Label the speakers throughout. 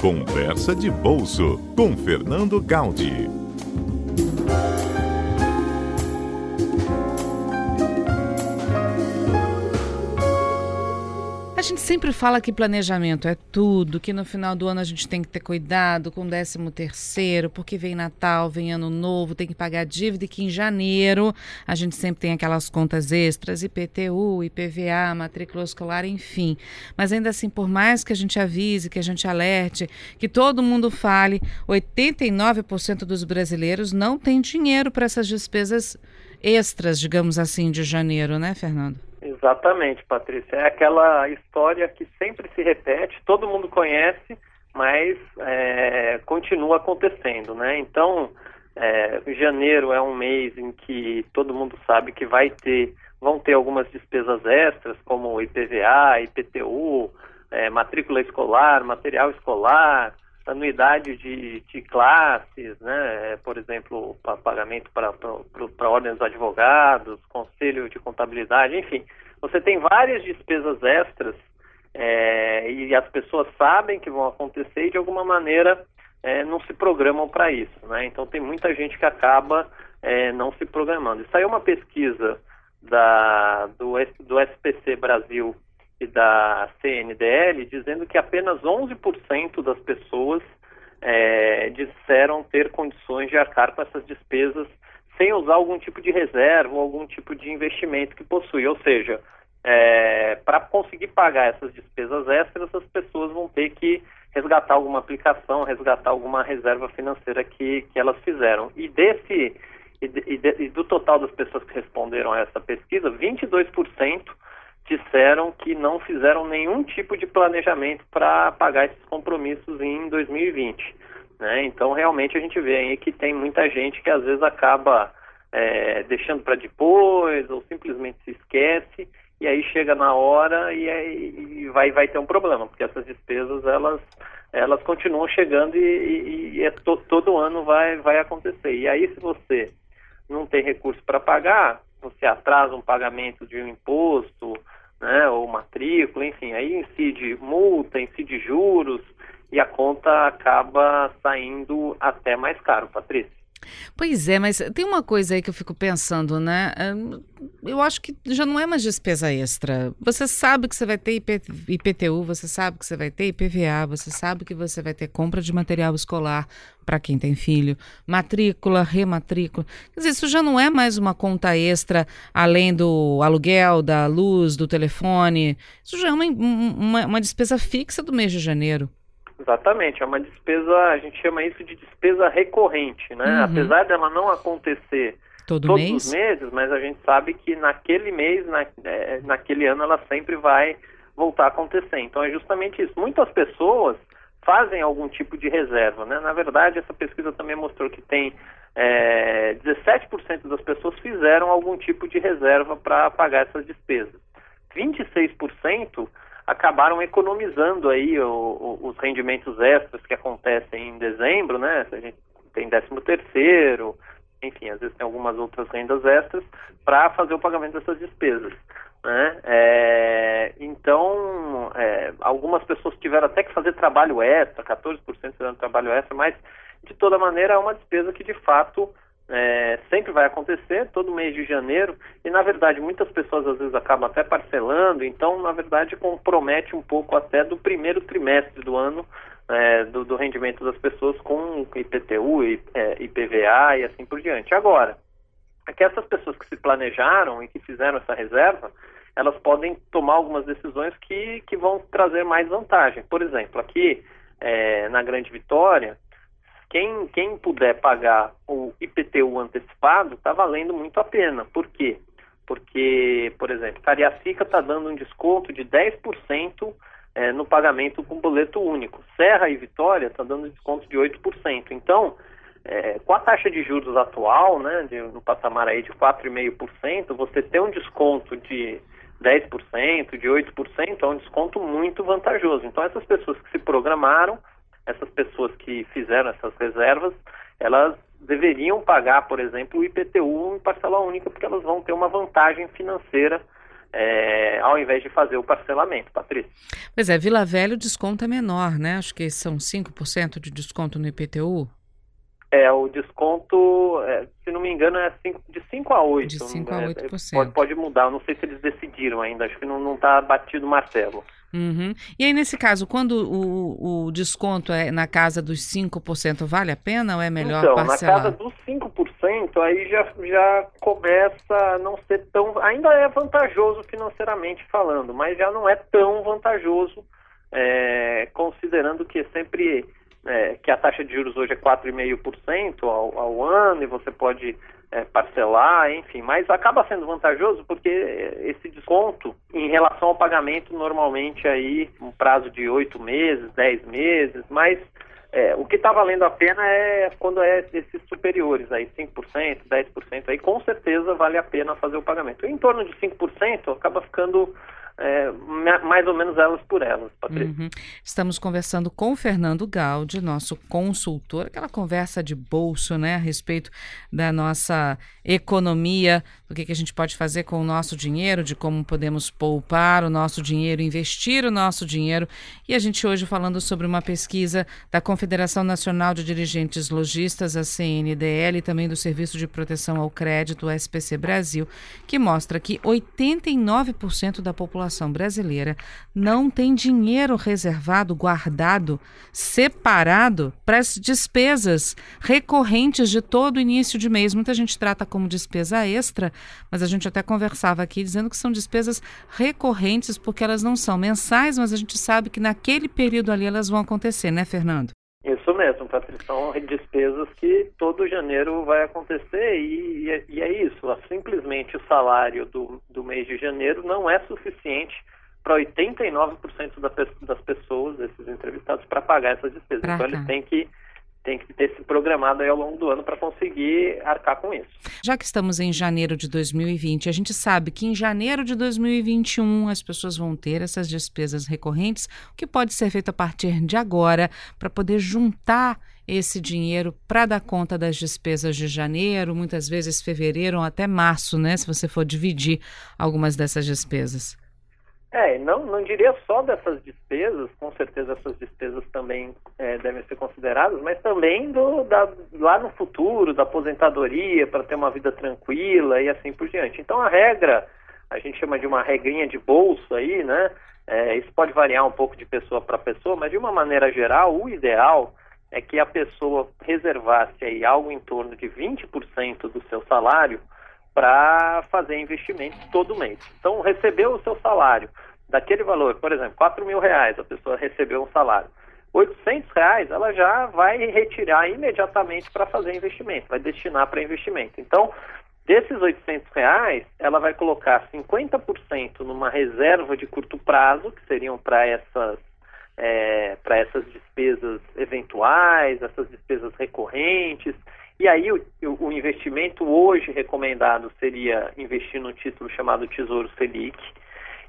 Speaker 1: Conversa de Bolso com Fernando Gaudi.
Speaker 2: Gente sempre fala que planejamento é tudo, que no final do ano a gente tem que ter cuidado com o 13 terceiro, porque vem Natal, vem Ano Novo, tem que pagar dívida e que em janeiro a gente sempre tem aquelas contas extras, IPTU, IPVA, matrícula escolar, enfim. Mas ainda assim, por mais que a gente avise, que a gente alerte, que todo mundo fale, 89% dos brasileiros não tem dinheiro para essas despesas extras, digamos assim, de janeiro, né, Fernando?
Speaker 3: Exatamente, Patrícia. É aquela história que sempre se repete, todo mundo conhece, mas é, continua acontecendo, né? Então, é, janeiro é um mês em que todo mundo sabe que vai ter, vão ter algumas despesas extras, como IPVA, IPTU, é, matrícula escolar, material escolar, anuidade de, de classes, né? por exemplo, pagamento para ordens dos advogados, conselho de contabilidade, enfim. Você tem várias despesas extras é, e as pessoas sabem que vão acontecer e de alguma maneira é, não se programam para isso. Né? Então tem muita gente que acaba é, não se programando. Aí é uma pesquisa da, do, do SPC Brasil e da CNDL dizendo que apenas 11% das pessoas é, disseram ter condições de arcar com essas despesas sem usar algum tipo de reserva ou algum tipo de investimento que possui. Ou seja, é, para conseguir pagar essas despesas extras, as pessoas vão ter que resgatar alguma aplicação, resgatar alguma reserva financeira que, que elas fizeram. E desse e, de, e do total das pessoas que responderam a essa pesquisa, 22% disseram que não fizeram nenhum tipo de planejamento para pagar esses compromissos em 2020. Né? Então, realmente, a gente vê aí que tem muita gente que às vezes acaba é, deixando para depois ou simplesmente se esquece e aí chega na hora e, e vai, vai ter um problema, porque essas despesas elas, elas continuam chegando e, e, e é to, todo ano vai, vai acontecer. E aí, se você não tem recurso para pagar, você atrasa um pagamento de um imposto, né, ou matrícula, enfim, aí incide multa, incide juros e a conta acaba saindo até mais caro, Patrícia.
Speaker 2: Pois é, mas tem uma coisa aí que eu fico pensando, né? Eu acho que já não é mais despesa extra. Você sabe que você vai ter IP, IPTU, você sabe que você vai ter IPVA, você sabe que você vai ter compra de material escolar para quem tem filho, matrícula, rematrícula. Quer dizer, isso já não é mais uma conta extra além do aluguel, da luz, do telefone. Isso já é uma, uma, uma despesa fixa do mês de janeiro.
Speaker 3: Exatamente, é uma despesa, a gente chama isso de despesa recorrente, né? Uhum. Apesar dela não acontecer
Speaker 2: Todo
Speaker 3: todos
Speaker 2: mês?
Speaker 3: os meses, mas a gente sabe que naquele mês, na, é, naquele ano, ela sempre vai voltar a acontecer. Então é justamente isso. Muitas pessoas fazem algum tipo de reserva, né? Na verdade, essa pesquisa também mostrou que tem é, 17% das pessoas fizeram algum tipo de reserva para pagar essas despesas. 26% acabaram economizando aí o, o, os rendimentos extras que acontecem em dezembro, né? A gente tem 13 terceiro, enfim, às vezes tem algumas outras rendas extras para fazer o pagamento dessas despesas. Né? É, então, é, algumas pessoas tiveram até que fazer trabalho extra, 14% fizeram trabalho extra, mas de toda maneira é uma despesa que de fato é, sempre vai acontecer, todo mês de janeiro, e na verdade muitas pessoas às vezes acabam até parcelando, então na verdade compromete um pouco até do primeiro trimestre do ano é, do, do, rendimento das pessoas com IPTU, é, IPVA e assim por diante. Agora, é que essas pessoas que se planejaram e que fizeram essa reserva, elas podem tomar algumas decisões que, que vão trazer mais vantagem. Por exemplo, aqui é, na Grande Vitória, quem, quem puder pagar o IPTU antecipado está valendo muito a pena. Por quê? Porque, por exemplo, Cariacica está dando um desconto de 10% é, no pagamento com boleto único. Serra e Vitória está dando desconto de 8%. Então, é, com a taxa de juros atual, né, de, no patamar aí de 4,5%, você ter um desconto de 10%, de 8%, é um desconto muito vantajoso. Então, essas pessoas que se programaram essas pessoas que fizeram essas reservas, elas deveriam pagar, por exemplo, o IPTU em parcela única, porque elas vão ter uma vantagem financeira é, ao invés de fazer o parcelamento, Patrícia.
Speaker 2: Pois é, Vila Velha o desconto é menor, né? Acho que são 5% de desconto no IPTU.
Speaker 3: É, o desconto, é, se não me engano, é cinco, de 5 a 8.
Speaker 2: De 5 a 8%.
Speaker 3: É, pode, pode mudar, não sei se eles decidiram ainda, acho que não está batido o martelo.
Speaker 2: Uhum. E aí, nesse caso, quando o, o desconto é na casa dos 5%, vale a pena ou é melhor
Speaker 3: então,
Speaker 2: parcelar?
Speaker 3: na casa dos 5%, aí já, já começa a não ser tão... Ainda é vantajoso financeiramente falando, mas já não é tão vantajoso, é, considerando que sempre... É, que a taxa de juros hoje é 4,5% ao, ao ano e você pode é, parcelar, enfim, mas acaba sendo vantajoso porque esse desconto em relação ao pagamento normalmente aí um prazo de oito meses, dez meses, mas é, o que está valendo a pena é quando é esses superiores aí, 5%, 10%, aí com certeza vale a pena fazer o pagamento. Em torno de 5% acaba ficando é, mais ou menos elas por elas, Patrícia.
Speaker 2: Uhum. Estamos conversando com o Fernando Gaudi, nosso consultor, aquela conversa de bolso, né, a respeito da nossa economia, do que, que a gente pode fazer com o nosso dinheiro, de como podemos poupar o nosso dinheiro, investir o nosso dinheiro. E a gente hoje falando sobre uma pesquisa da Confederação Nacional de Dirigentes Logistas, a CNDL, e também do Serviço de Proteção ao Crédito, SPC Brasil, que mostra que 89% da população população brasileira não tem dinheiro reservado, guardado, separado para as despesas recorrentes de todo início de mês. Muita gente trata como despesa extra, mas a gente até conversava aqui dizendo que são despesas recorrentes porque elas não são mensais, mas a gente sabe que naquele período ali elas vão acontecer, né, Fernando?
Speaker 3: Isso mesmo, Patrícia. São despesas que todo janeiro vai acontecer e, e, é isso. Simplesmente o salário do, do mês de janeiro não é suficiente para 89% da, das pessoas, desses entrevistados, para pagar essas despesas. Pra então, eles têm que tem que ter se programado ao longo do ano para conseguir arcar com isso.
Speaker 2: Já que estamos em janeiro de 2020, a gente sabe que em janeiro de 2021 as pessoas vão ter essas despesas recorrentes, o que pode ser feito a partir de agora para poder juntar esse dinheiro para dar conta das despesas de janeiro, muitas vezes fevereiro ou até março, né? Se você for dividir algumas dessas despesas.
Speaker 3: É, não, não diria só dessas despesas, com certeza essas despesas também é, devem ser consideradas, mas também do, da, lá no futuro, da aposentadoria, para ter uma vida tranquila e assim por diante. Então a regra, a gente chama de uma regrinha de bolso aí, né? É, isso pode variar um pouco de pessoa para pessoa, mas de uma maneira geral, o ideal é que a pessoa reservasse aí algo em torno de 20% do seu salário para fazer investimentos todo mês. Então, recebeu o seu salário daquele valor, por exemplo, 4 mil reais, a pessoa recebeu um salário. 800 reais ela já vai retirar imediatamente para fazer investimento, vai destinar para investimento. Então, desses 800 reais, ela vai colocar 50% numa reserva de curto prazo, que seriam para essas, é, para essas despesas eventuais, essas despesas recorrentes, e aí o, o, investimento hoje recomendado seria investir no título chamado Tesouro Selic.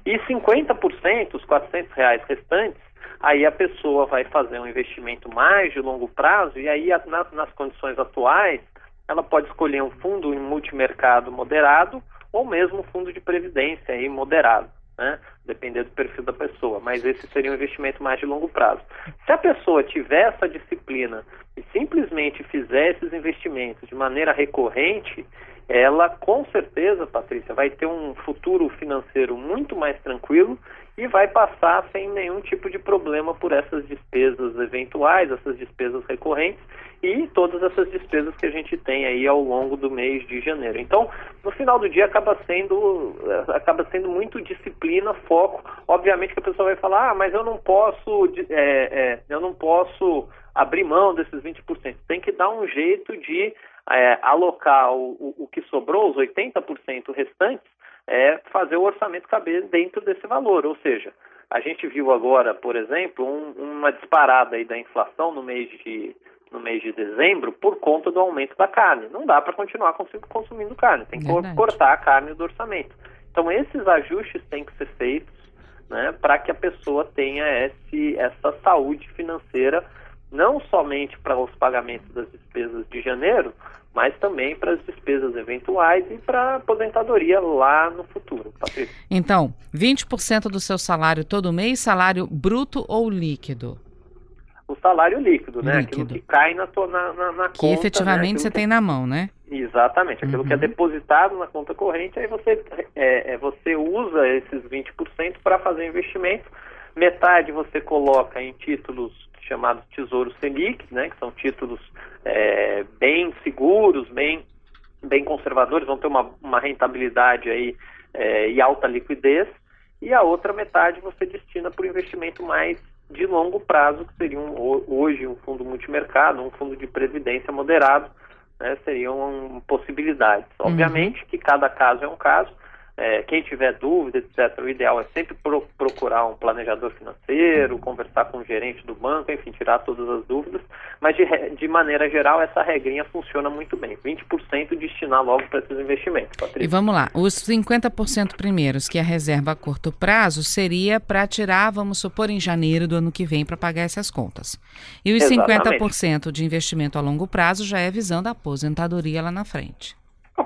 Speaker 3: E 50%, os 400 reais restantes, aí a pessoa vai fazer um investimento mais de longo prazo e aí nas, nas condições atuais ela pode escolher um fundo em multimercado moderado ou mesmo um fundo de previdência aí moderado né? Depender do perfil da pessoa, mas esse seria um investimento mais de longo prazo. Se a pessoa tiver essa disciplina e simplesmente fizer esses investimentos de maneira recorrente, ela com certeza, Patrícia, vai ter um futuro financeiro muito mais tranquilo e vai passar sem nenhum tipo de problema por essas despesas eventuais, essas despesas recorrentes e todas essas despesas que a gente tem aí ao longo do mês de janeiro. Então, no final do dia acaba sendo eh, acaba sendo muito disciplina, foco. Obviamente que a pessoa vai falar, ah, mas eu não posso é, é, eu não posso abrir mão desses 20%. Tem que dar um jeito de é, alocar o, o, o, que sobrou, os 80% restantes, é fazer o orçamento caber dentro desse valor. Ou seja, a gente viu agora, por exemplo, um, uma disparada aí da inflação no mês de no mês de dezembro por conta do aumento da carne. Não dá para continuar consumindo carne, tem que Verdade. cortar a carne do orçamento. Então esses ajustes têm que ser feitos né, para que a pessoa tenha esse, essa saúde financeira não somente para os pagamentos das despesas de janeiro, mas também para as despesas eventuais e para a aposentadoria lá no futuro.
Speaker 2: Patrícia. Então, 20% do seu salário todo mês, salário bruto ou líquido?
Speaker 3: O salário líquido, né? Líquido. Aquilo que cai na, na, na, na
Speaker 2: que
Speaker 3: conta.
Speaker 2: Que efetivamente né? você que... tem na mão, né?
Speaker 3: Exatamente, aquilo uhum. que é uhum. depositado na conta corrente, aí você, é, é você usa esses 20% para fazer investimento. Metade você coloca em títulos chamados Tesouro Selic, né, que são títulos é, bem seguros, bem, bem conservadores, vão ter uma, uma rentabilidade aí é, e alta liquidez, e a outra metade você destina para o investimento mais de longo prazo, que seria um, hoje um fundo multimercado, um fundo de previdência moderado, né, seriam possibilidades. Uhum. Obviamente que cada caso é um caso, é, quem tiver dúvida, etc., o ideal é sempre pro, procurar um planejador financeiro, conversar com o gerente do banco, enfim, tirar todas as dúvidas. Mas, de, de maneira geral, essa regrinha funciona muito bem. 20% destinar logo para esses investimentos. Patrícia.
Speaker 2: E vamos lá, os 50% primeiros, que é a reserva a curto prazo, seria para tirar, vamos supor, em janeiro do ano que vem para pagar essas contas. E os Exatamente. 50% de investimento a longo prazo já é visando a aposentadoria lá na frente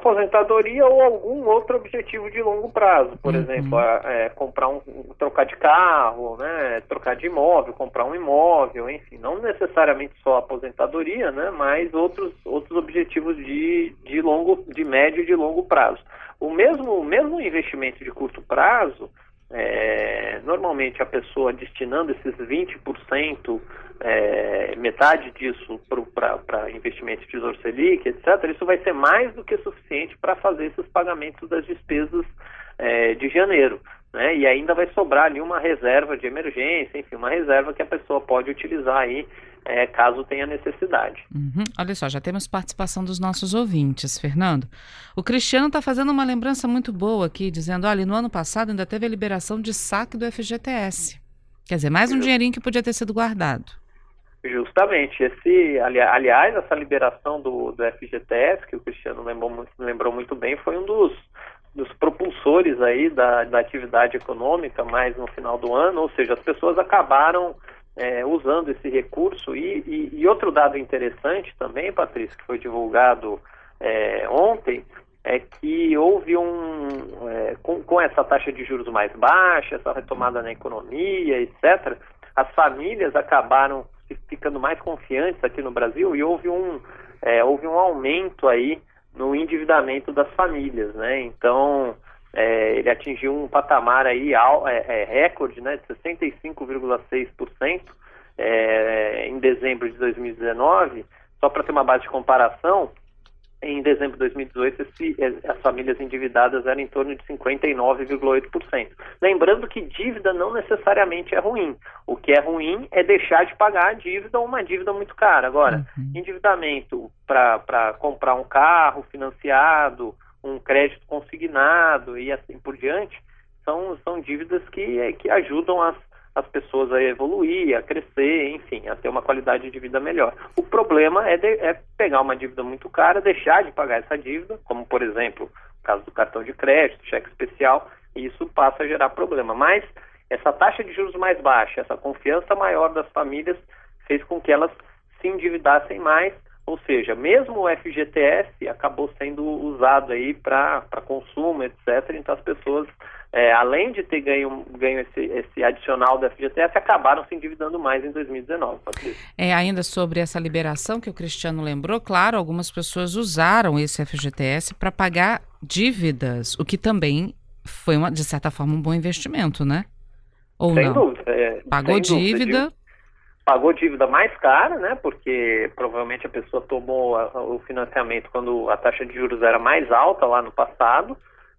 Speaker 3: aposentadoria ou algum outro objetivo de longo prazo, por uhum. exemplo, é, comprar um, trocar de carro, né, trocar de imóvel, comprar um imóvel, enfim, não necessariamente só aposentadoria, né, mas outros outros objetivos de, de longo, de médio e de longo prazo. O mesmo mesmo investimento de curto prazo, é, normalmente a pessoa destinando esses 20%, é, metade disso para investimento de Tesouro Selic, etc., isso vai ser mais do que suficiente para fazer esses pagamentos das despesas é, de janeiro. Né? E ainda vai sobrar ali uma reserva de emergência, enfim, uma reserva que a pessoa pode utilizar aí é, caso tenha necessidade.
Speaker 2: Uhum. Olha só, já temos participação dos nossos ouvintes, Fernando. O Cristiano está fazendo uma lembrança muito boa aqui, dizendo: olha, no ano passado ainda teve a liberação de saque do FGTS. Quer dizer, mais um dinheirinho que podia ter sido guardado.
Speaker 3: Justamente. Esse, ali, aliás, essa liberação do, do FGTS, que o Cristiano lembrou, lembrou muito bem, foi um dos, dos propulsores aí da, da atividade econômica mais no final do ano, ou seja, as pessoas acabaram é, usando esse recurso. E, e, e, outro dado interessante também, Patrícia, que foi divulgado é, ontem, é que houve um, é, com, com, essa taxa de juros mais baixa, essa retomada na economia, etc., as famílias acabaram ficando mais confiantes aqui no Brasil e houve um, é, houve um aumento aí no endividamento das famílias, né? Então, é, ele atingiu um patamar aí é, é, recorde, né, de 65,6% é, em dezembro de 2019. Só para ter uma base de comparação, em dezembro de 2018 esse, é, as famílias endividadas eram em torno de 59,8%. Lembrando que dívida não necessariamente é ruim. O que é ruim é deixar de pagar a dívida ou uma dívida muito cara. Agora, uhum. endividamento para comprar um carro financiado, um crédito consignado e assim por diante, são, são dívidas que, que ajudam as, as pessoas a evoluir, a crescer, enfim, a ter uma qualidade de vida melhor. O problema é, de, é pegar uma dívida muito cara, deixar de pagar essa dívida, como por exemplo o caso do cartão de crédito, cheque especial, e isso passa a gerar problema. Mas essa taxa de juros mais baixa, essa confiança maior das famílias fez com que elas se endividassem mais ou seja, mesmo o FGTS acabou sendo usado aí para consumo, etc. Então as pessoas, é, além de ter ganho, ganho esse, esse, adicional do FGTS, acabaram se endividando mais em 2019.
Speaker 2: É, ainda sobre essa liberação que o Cristiano lembrou, claro, algumas pessoas usaram esse FGTS para pagar dívidas, o que também foi, uma, de certa forma, um bom investimento, né? Ou sem não? Dúvida, é, Pagou dívida,
Speaker 3: pagou dívida mais cara, né? Porque provavelmente a pessoa tomou a, o financiamento quando a taxa de juros era mais alta lá no passado.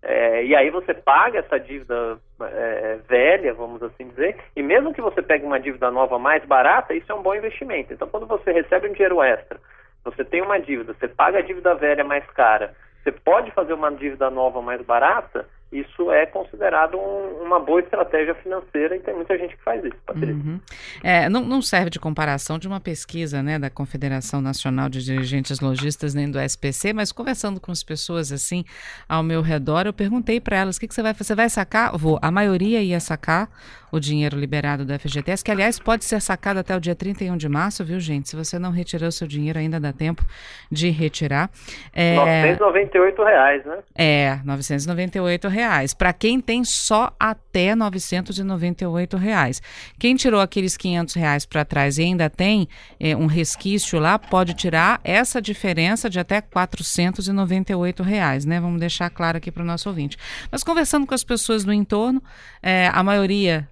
Speaker 3: É, e aí você paga essa dívida é, velha, vamos assim dizer, e mesmo que você pegue uma dívida nova mais barata, isso é um bom investimento. Então, quando você recebe um dinheiro extra, você tem uma dívida, você paga a dívida velha mais cara, você pode fazer uma dívida nova mais barata, isso é considerado um, uma boa estratégia financeira e tem muita gente que faz isso, Patrícia. Uhum.
Speaker 2: É, não, não, serve de comparação de uma pesquisa né, da Confederação Nacional de Dirigentes Logistas nem do SPC, mas conversando com as pessoas assim ao meu redor, eu perguntei para elas: o que, que você vai fazer? Você vai sacar? Vou. A maioria ia sacar o dinheiro liberado do FGTS, que aliás pode ser sacado até o dia 31 de março, viu, gente? Se você não retirou seu dinheiro, ainda dá tempo de retirar.
Speaker 3: É, 998 reais, né?
Speaker 2: É, 998 reais. Para quem tem só até 998 reais. Quem tirou aqueles 500 reais para trás e ainda tem é, um resquício lá, pode tirar essa diferença de até 498 reais, né? Vamos deixar claro aqui para o nosso ouvinte. Mas conversando com as pessoas do entorno, é, a maioria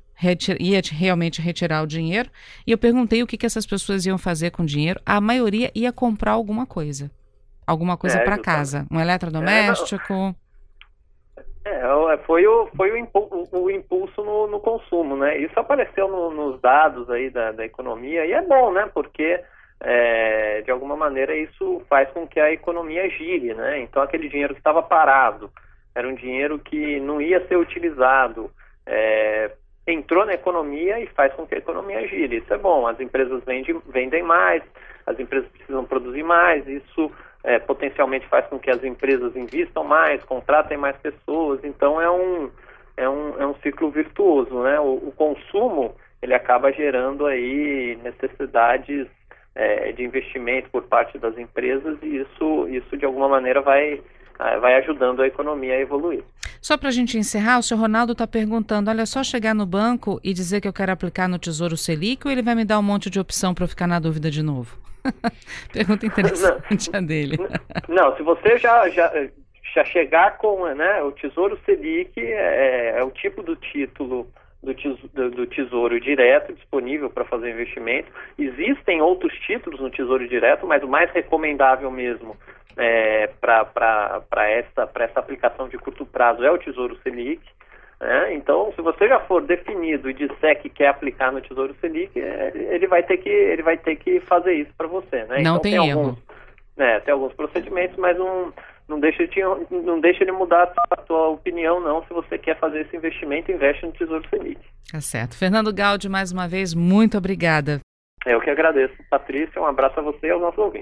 Speaker 2: ia realmente retirar o dinheiro. E eu perguntei o que, que essas pessoas iam fazer com o dinheiro. A maioria ia comprar alguma coisa. Alguma coisa é, para casa. Um eletrodoméstico.
Speaker 3: É, é, foi o, foi o, impulso, o impulso no, no, consumo, né? Isso apareceu no, nos dados aí da, da, economia e é bom, né? Porque é, de alguma maneira isso faz com que a economia gire, né? Então aquele dinheiro que estava parado era um dinheiro que não ia ser utilizado, é, entrou na economia e faz com que a economia gire. Isso é bom. As empresas vendem, vendem mais, as empresas precisam produzir mais, isso é, potencialmente faz com que as empresas investam mais, contratem mais pessoas, então é um, é um, é um ciclo virtuoso, né? O, o consumo, ele acaba gerando aí necessidades é, de investimento por parte das empresas e isso, isso de alguma maneira vai, vai ajudando a economia a evoluir.
Speaker 2: Só para a gente encerrar, o senhor Ronaldo está perguntando: olha, só chegar no banco e dizer que eu quero aplicar no Tesouro Selic ou ele vai me dar um monte de opção para ficar na dúvida de novo? Pergunta interessante
Speaker 3: não,
Speaker 2: a dele.
Speaker 3: Não, se você já, já, já chegar com né, o Tesouro Selic, é, é o tipo do título do tesouro, do tesouro Direto disponível para fazer investimento. Existem outros títulos no Tesouro Direto, mas o mais recomendável mesmo é, para essa, essa aplicação de curto prazo é o Tesouro Selic. Né? Então, se você já for definido e disser que quer aplicar no Tesouro Selic, é, ele vai ter que, ele vai ter que fazer isso para você. Né?
Speaker 2: Não
Speaker 3: então,
Speaker 2: tem, tem erro.
Speaker 3: Alguns, né, tem alguns procedimentos, mas um, não deixa, de, não deixa de mudar a sua opinião, não. Se você quer fazer esse investimento, investe no Tesouro Selic.
Speaker 2: Tá certo. Fernando Gaudi, mais uma vez, muito obrigada.
Speaker 3: Eu que agradeço. Patrícia, um abraço a você e aos nossos ouvintes.